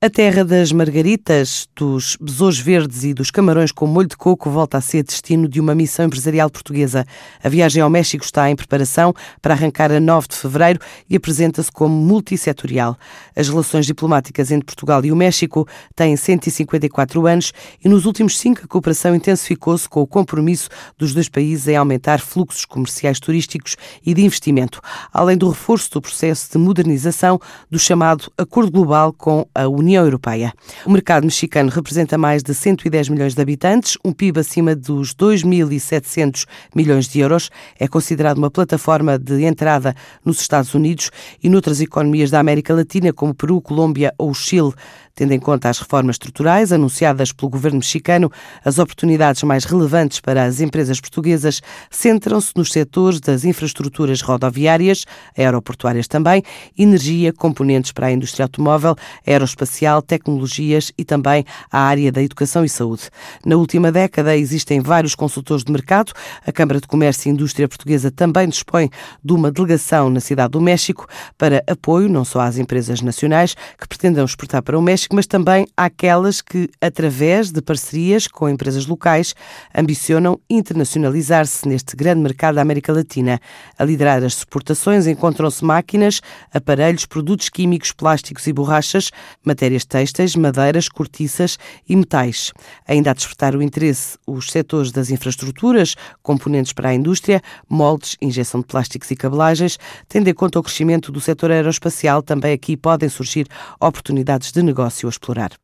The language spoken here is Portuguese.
A terra das margaritas, dos besouros verdes e dos camarões com molho de coco volta a ser destino de uma missão empresarial portuguesa. A viagem ao México está em preparação para arrancar a 9 de fevereiro e apresenta-se como multissetorial. As relações diplomáticas entre Portugal e o México têm 154 anos e nos últimos cinco a cooperação intensificou-se com o compromisso dos dois países em aumentar fluxos comerciais turísticos e de investimento, além do reforço do processo de modernização do chamado Acordo Global com a União União Europeia. O mercado mexicano representa mais de 110 milhões de habitantes, um PIB acima dos 2.700 milhões de euros. É considerado uma plataforma de entrada nos Estados Unidos e noutras economias da América Latina, como Peru, Colômbia ou Chile. Tendo em conta as reformas estruturais anunciadas pelo governo mexicano, as oportunidades mais relevantes para as empresas portuguesas centram-se nos setores das infraestruturas rodoviárias, aeroportuárias também, energia, componentes para a indústria automóvel, aeroespacial, tecnologias e também a área da educação e saúde. Na última década existem vários consultores de mercado. A Câmara de Comércio e Indústria Portuguesa também dispõe de uma delegação na cidade do México para apoio não só às empresas nacionais que pretendam exportar para o México, mas também àquelas que, através de parcerias com empresas locais, ambicionam internacionalizar-se neste grande mercado da América Latina. A liderar as exportações encontram-se máquinas, aparelhos, produtos químicos, plásticos e borrachas, matérias têxteis, madeiras, cortiças e metais. Ainda a despertar o interesse os setores das infraestruturas, componentes para a indústria, moldes, injeção de plásticos e cabelagens, tendo em conta o crescimento do setor aeroespacial, também aqui podem surgir oportunidades de negócio a explorar.